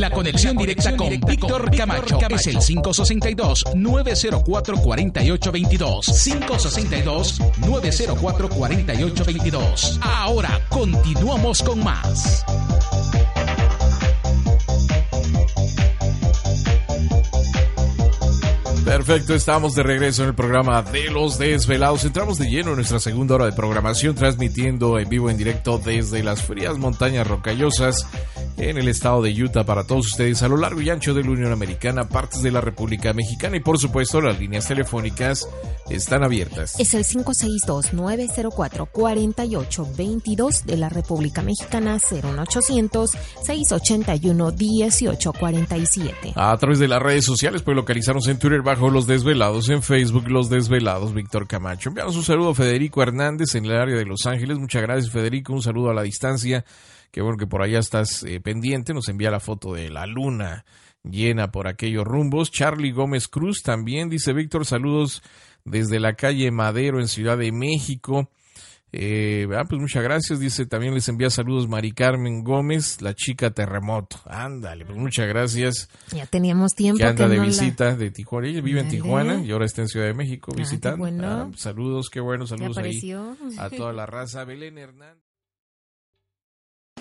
La conexión directa con Víctor Camacho es el 562-904-4822. 562-904-4822. Ahora continuamos con más. Perfecto, estamos de regreso en el programa de los desvelados. Entramos de lleno en nuestra segunda hora de programación, transmitiendo en vivo en directo desde las frías montañas rocallosas en el estado de Utah para todos ustedes a lo largo y ancho de la Unión Americana, partes de la República Mexicana y por supuesto las líneas telefónicas están abiertas. Es el 562-904-4822 de la República Mexicana 01800-681-1847. A través de las redes sociales puede localizarnos en Twitter bajo Los Desvelados, en Facebook Los Desvelados, Víctor Camacho. Enviamos un saludo a Federico Hernández en el área de Los Ángeles. Muchas gracias Federico, un saludo a la distancia. Qué bueno que por allá estás eh, pendiente. Nos envía la foto de la luna llena por aquellos rumbos. Charlie Gómez Cruz también dice Víctor, saludos desde la calle Madero en Ciudad de México. Eh, ah, pues muchas gracias. Dice también les envía saludos Mari Carmen Gómez, la chica terremoto. Ándale, pues muchas gracias. Ya teníamos tiempo. Que anda que de no la- visita de Tijuana. Ella vive en. Tijuana y ahora está en Ciudad de México Ah, qué visitando. bueno. Ah, saludos, qué bueno, saludos ahí a toda la raza. Belén Hernández.